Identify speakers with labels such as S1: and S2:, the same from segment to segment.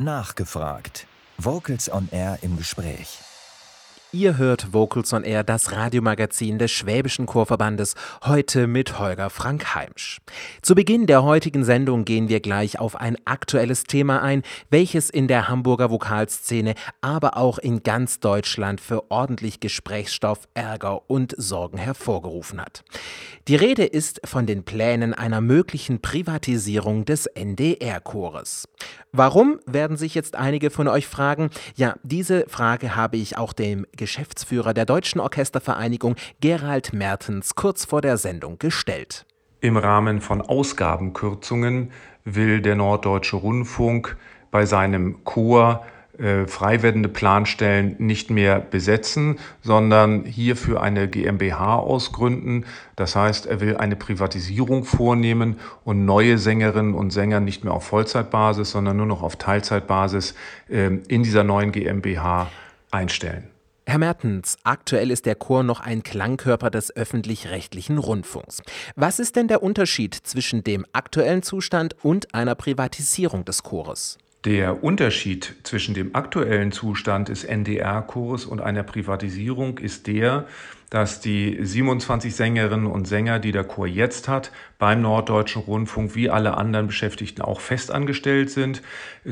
S1: Nachgefragt. Vocals on Air im Gespräch.
S2: Ihr hört Vocals on Air, das Radiomagazin des Schwäbischen Chorverbandes, heute mit Holger Frank Heimsch. Zu Beginn der heutigen Sendung gehen wir gleich auf ein aktuelles Thema ein, welches in der Hamburger Vokalszene, aber auch in ganz Deutschland für ordentlich Gesprächsstoff, Ärger und Sorgen hervorgerufen hat. Die Rede ist von den Plänen einer möglichen Privatisierung des NDR-Chores. Warum, werden sich jetzt einige von euch fragen. Ja, diese Frage habe ich auch dem Geschäftsführer der Deutschen Orchestervereinigung Gerald Mertens kurz vor der Sendung gestellt.
S3: Im Rahmen von Ausgabenkürzungen will der Norddeutsche Rundfunk bei seinem Chor äh, frei werdende Planstellen nicht mehr besetzen, sondern hierfür eine GmbH ausgründen. Das heißt, er will eine Privatisierung vornehmen und neue Sängerinnen und Sänger nicht mehr auf Vollzeitbasis, sondern nur noch auf Teilzeitbasis äh, in dieser neuen GmbH einstellen.
S2: Herr Mertens, aktuell ist der Chor noch ein Klangkörper des öffentlich-rechtlichen Rundfunks. Was ist denn der Unterschied zwischen dem aktuellen Zustand und einer Privatisierung des Chores?
S3: Der Unterschied zwischen dem aktuellen Zustand des NDR-Chores und einer Privatisierung ist der, dass die 27 Sängerinnen und Sänger, die der Chor jetzt hat, beim Norddeutschen Rundfunk wie alle anderen Beschäftigten auch festangestellt sind.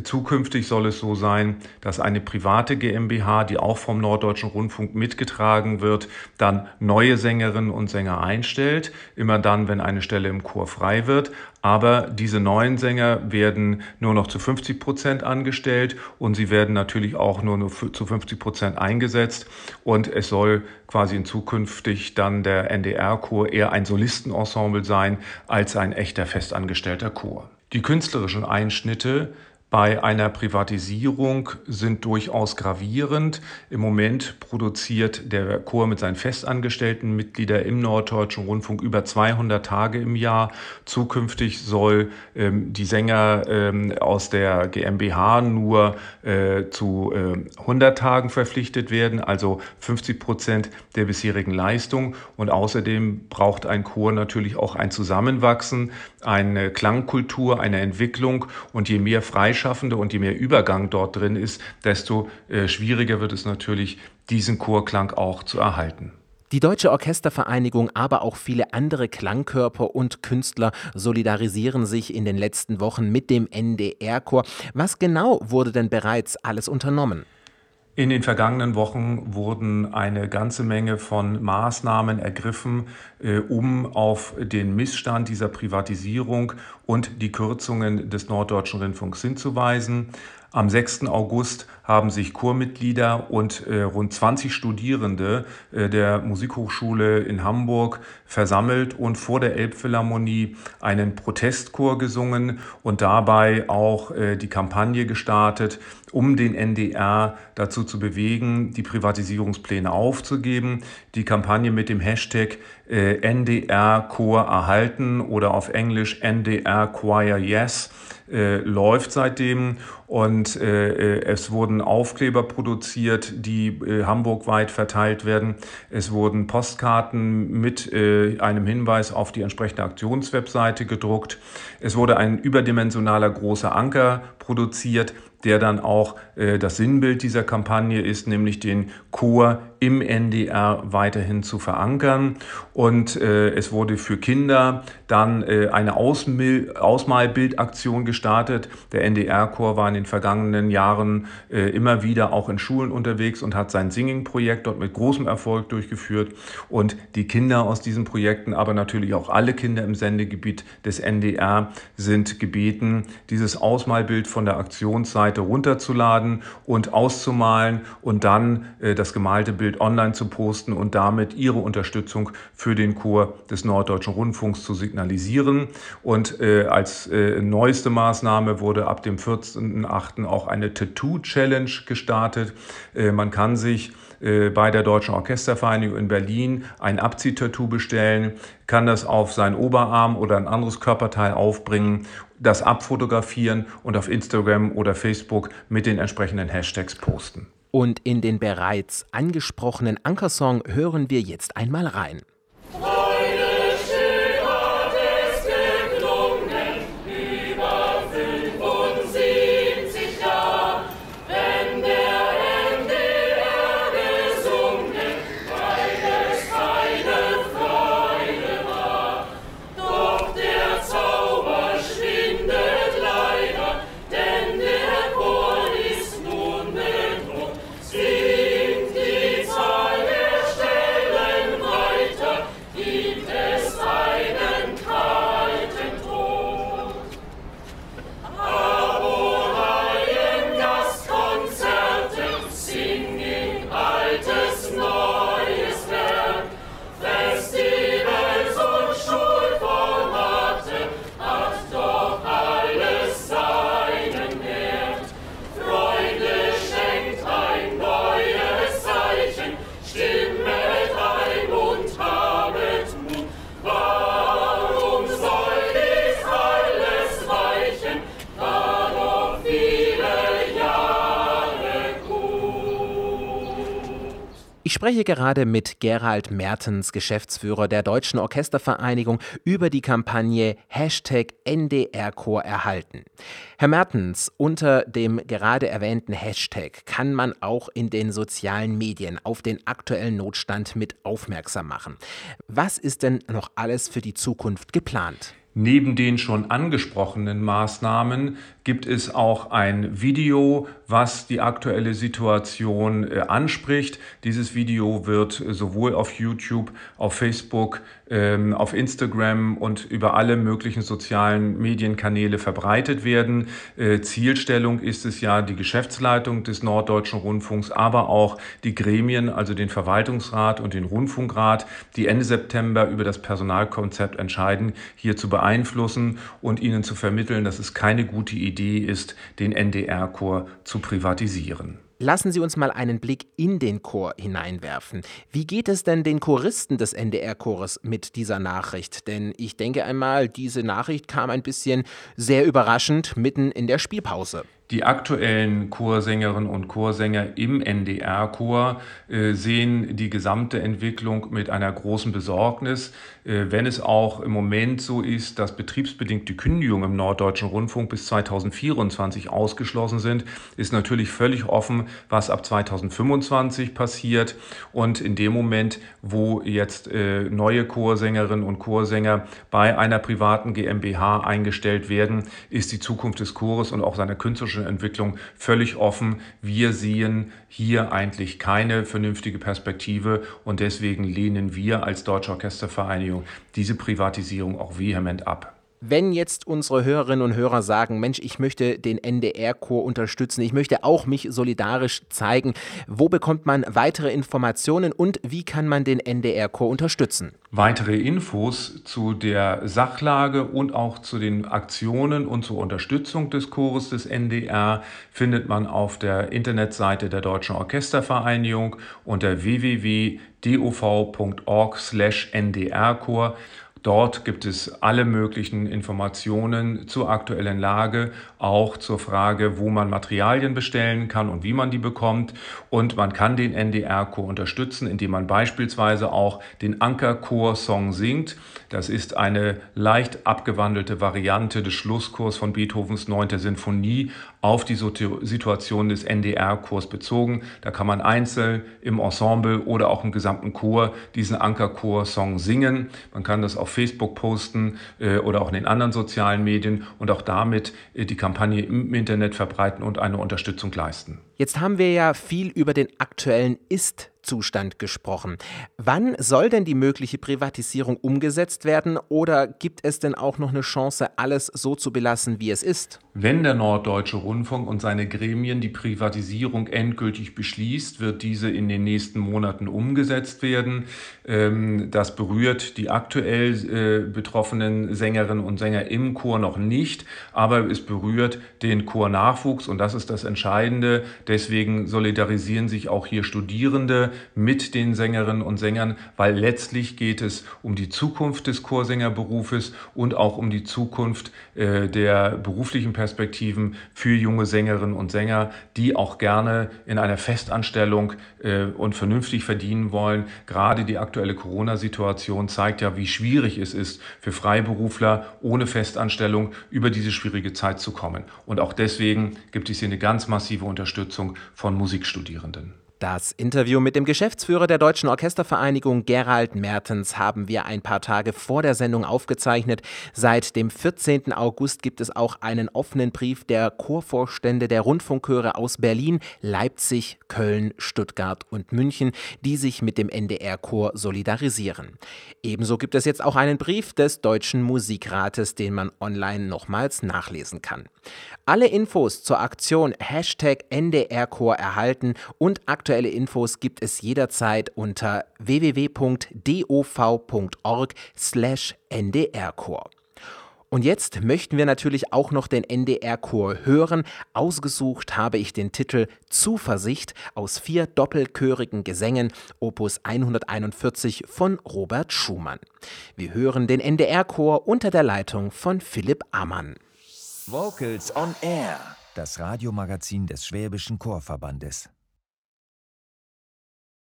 S3: Zukünftig soll es so sein, dass eine private GmbH, die auch vom Norddeutschen Rundfunk mitgetragen wird, dann neue Sängerinnen und Sänger einstellt, immer dann, wenn eine Stelle im Chor frei wird. Aber diese neuen Sänger werden nur noch zu 50 Prozent angestellt und sie werden natürlich auch nur zu 50 Prozent eingesetzt. Und es soll quasi in zukünftig dann der NDR-Chor eher ein Solistenensemble sein als ein echter festangestellter Chor. Die künstlerischen Einschnitte bei einer Privatisierung sind durchaus gravierend. Im Moment produziert der Chor mit seinen festangestellten Mitgliedern im Norddeutschen Rundfunk über 200 Tage im Jahr. Zukünftig soll ähm, die Sänger ähm, aus der GmbH nur äh, zu äh, 100 Tagen verpflichtet werden, also 50 Prozent der bisherigen Leistung. Und außerdem braucht ein Chor natürlich auch ein Zusammenwachsen, eine Klangkultur, eine Entwicklung. Und je mehr Freischaffung Freischaffende und je mehr Übergang dort drin ist, desto äh, schwieriger wird es natürlich, diesen Chorklang auch zu erhalten.
S2: Die Deutsche Orchestervereinigung, aber auch viele andere Klangkörper und Künstler solidarisieren sich in den letzten Wochen mit dem NDR-Chor. Was genau wurde denn bereits alles unternommen?
S3: In den vergangenen Wochen wurden eine ganze Menge von Maßnahmen ergriffen, äh, um auf den Missstand dieser Privatisierung und die Kürzungen des Norddeutschen Rundfunks hinzuweisen. Am 6. August haben sich Chormitglieder und äh, rund 20 Studierende äh, der Musikhochschule in Hamburg versammelt und vor der Elbphilharmonie einen Protestchor gesungen und dabei auch äh, die Kampagne gestartet, um den NDR dazu zu bewegen, die Privatisierungspläne aufzugeben. Die Kampagne mit dem Hashtag äh, NDR Chor erhalten oder auf Englisch NDR Choir Yes äh, läuft seitdem und äh, äh, es wurden Aufkleber produziert, die äh, hamburgweit verteilt werden. Es wurden Postkarten mit äh, einem Hinweis auf die entsprechende Aktionswebseite gedruckt. Es wurde ein überdimensionaler großer Anker produziert, der dann auch äh, das Sinnbild dieser Kampagne ist, nämlich den Chor im NDR weiterhin zu verankern. Und äh, es wurde für Kinder dann äh, eine Ausmil Ausmalbildaktion gestartet. Der NDR-Chor war in den vergangenen Jahren äh, immer wieder auch in Schulen unterwegs und hat sein Singing-Projekt dort mit großem Erfolg durchgeführt. Und die Kinder aus diesen Projekten, aber natürlich auch alle Kinder im Sendegebiet des NDR sind gebeten, dieses Ausmalbild von der Aktionsseite runterzuladen und auszumalen und dann äh, das gemalte Bild online zu posten und damit ihre Unterstützung für den Chor des Norddeutschen Rundfunks zu signalisieren. Und äh, als äh, neueste Maßnahme wurde ab dem 14.8. auch eine Tattoo-Challenge gestartet. Äh, man kann sich äh, bei der Deutschen Orchestervereinigung in Berlin ein Abziehtattoo bestellen, kann das auf seinen Oberarm oder ein anderes Körperteil aufbringen, das abfotografieren und auf Instagram oder Facebook mit den entsprechenden Hashtags posten.
S2: Und in den bereits angesprochenen Ankersong hören wir jetzt einmal rein. Spreche gerade mit Gerald Mertens, Geschäftsführer der Deutschen Orchestervereinigung, über die Kampagne Hashtag NDR-Chor erhalten. Herr Mertens, unter dem gerade erwähnten Hashtag kann man auch in den sozialen Medien auf den aktuellen Notstand mit aufmerksam machen. Was ist denn noch alles für die Zukunft geplant?
S3: Neben den schon angesprochenen Maßnahmen gibt es auch ein Video, was die aktuelle Situation äh, anspricht. Dieses Video wird sowohl auf YouTube, auf Facebook, ähm, auf Instagram und über alle möglichen sozialen Medienkanäle verbreitet werden. Äh, Zielstellung ist es ja, die Geschäftsleitung des Norddeutschen Rundfunks, aber auch die Gremien, also den Verwaltungsrat und den Rundfunkrat, die Ende September über das Personalkonzept entscheiden, hier zu beeinflussen und ihnen zu vermitteln, dass es keine gute Idee ist, den NDR-Chor zu privatisieren.
S2: Lassen Sie uns mal einen Blick in den Chor hineinwerfen. Wie geht es denn den Choristen des NDR-Chores mit dieser Nachricht? Denn ich denke einmal, diese Nachricht kam ein bisschen sehr überraschend mitten in der Spielpause.
S3: Die aktuellen Chorsängerinnen und Chorsänger im NDR-Chor äh, sehen die gesamte Entwicklung mit einer großen Besorgnis. Äh, wenn es auch im Moment so ist, dass betriebsbedingt die Kündigungen im Norddeutschen Rundfunk bis 2024 ausgeschlossen sind, ist natürlich völlig offen, was ab 2025 passiert. Und in dem Moment, wo jetzt äh, neue Chorsängerinnen und Chorsänger bei einer privaten GmbH eingestellt werden, ist die Zukunft des Chores und auch seiner künstlerischen technologischen Entwicklung völlig offen. Wir sehen hier eigentlich keine vernünftige Perspektive und deswegen lehnen wir als Deutsche Orchestervereinigung diese Privatisierung auch vehement ab.
S2: Wenn jetzt unsere Hörerinnen und Hörer sagen, Mensch, ich möchte den NDR-Chor unterstützen, ich möchte auch mich solidarisch zeigen, wo bekommt man weitere Informationen und wie kann man den NDR-Chor unterstützen?
S3: Weitere Infos zu der Sachlage und auch zu den Aktionen und zur Unterstützung des Chores des NDR findet man auf der Internetseite der Deutschen Orchestervereinigung unter www.dov.org/ndrchor. Dort gibt es alle möglichen Informationen zur aktuellen Lage, auch zur Frage, wo man Materialien bestellen kann und wie man die bekommt. Und man kann den NDR-Chor unterstützen, indem man beispielsweise auch den Anker-Chor-Song singt. Das ist eine leicht abgewandelte Variante des Schlusschors von Beethovens 9. Sinfonie auf die Situation des NDR-Chors bezogen. Da kann man einzeln im Ensemble oder auch im gesamten Chor diesen Anker-Chor-Song singen. Man kann das auf Facebook posten äh, oder auch in den anderen sozialen Medien und auch damit äh, die Kampagne im Internet verbreiten und eine Unterstützung leisten.
S2: Jetzt haben wir ja viel über den aktuellen Ist Zustand gesprochen. Wann soll denn die mögliche Privatisierung umgesetzt werden oder gibt es denn auch noch eine Chance, alles so zu belassen, wie es ist?
S3: Wenn der Norddeutsche Rundfunk und seine Gremien die Privatisierung endgültig beschließt, wird diese in den nächsten Monaten umgesetzt werden. Ähm, das berührt die aktuell äh, betroffenen Sängerinnen und Sänger im Chor noch nicht, aber es berührt den Chornachwuchs und das ist das Entscheidende. Deswegen solidarisieren sich auch hier Studierende mit den Sängerinnen und Sängern, weil letztlich geht es um die Zukunft des Chorsängerberufes und auch um die Zukunft äh, der beruflichen Perspektiven für junge Sängerinnen und Sänger, die auch gerne in einer Festanstellung äh, und vernünftig verdienen wollen. Gerade die aktuelle Corona-Situation zeigt ja, wie schwierig es ist für Freiberufler ohne Festanstellung über diese schwierige Zeit zu kommen. Und auch deswegen gibt es hier eine ganz massive Unterstützung von Musikstudierenden.
S2: Das Interview mit dem Geschäftsführer der Deutschen Orchestervereinigung Gerald Mertens haben wir ein paar Tage vor der Sendung aufgezeichnet. Seit dem 14. August gibt es auch einen offenen Brief der Chorvorstände der Rundfunkchöre aus Berlin, Leipzig, Köln, Stuttgart und München, die sich mit dem NDR-Chor solidarisieren. Ebenso gibt es jetzt auch einen Brief des Deutschen Musikrates, den man online nochmals nachlesen kann. Alle Infos zur Aktion Hashtag NDR-Chor erhalten und aktuell Aktuelle Infos gibt es jederzeit unter www.dov.org/ndrchor. Und jetzt möchten wir natürlich auch noch den NDR-Chor hören. Ausgesucht habe ich den Titel Zuversicht aus vier doppelchörigen Gesängen, Opus 141 von Robert Schumann. Wir hören den NDR-Chor unter der Leitung von Philipp Ammann.
S1: Vocals on Air, das Radiomagazin des Schwäbischen Chorverbandes.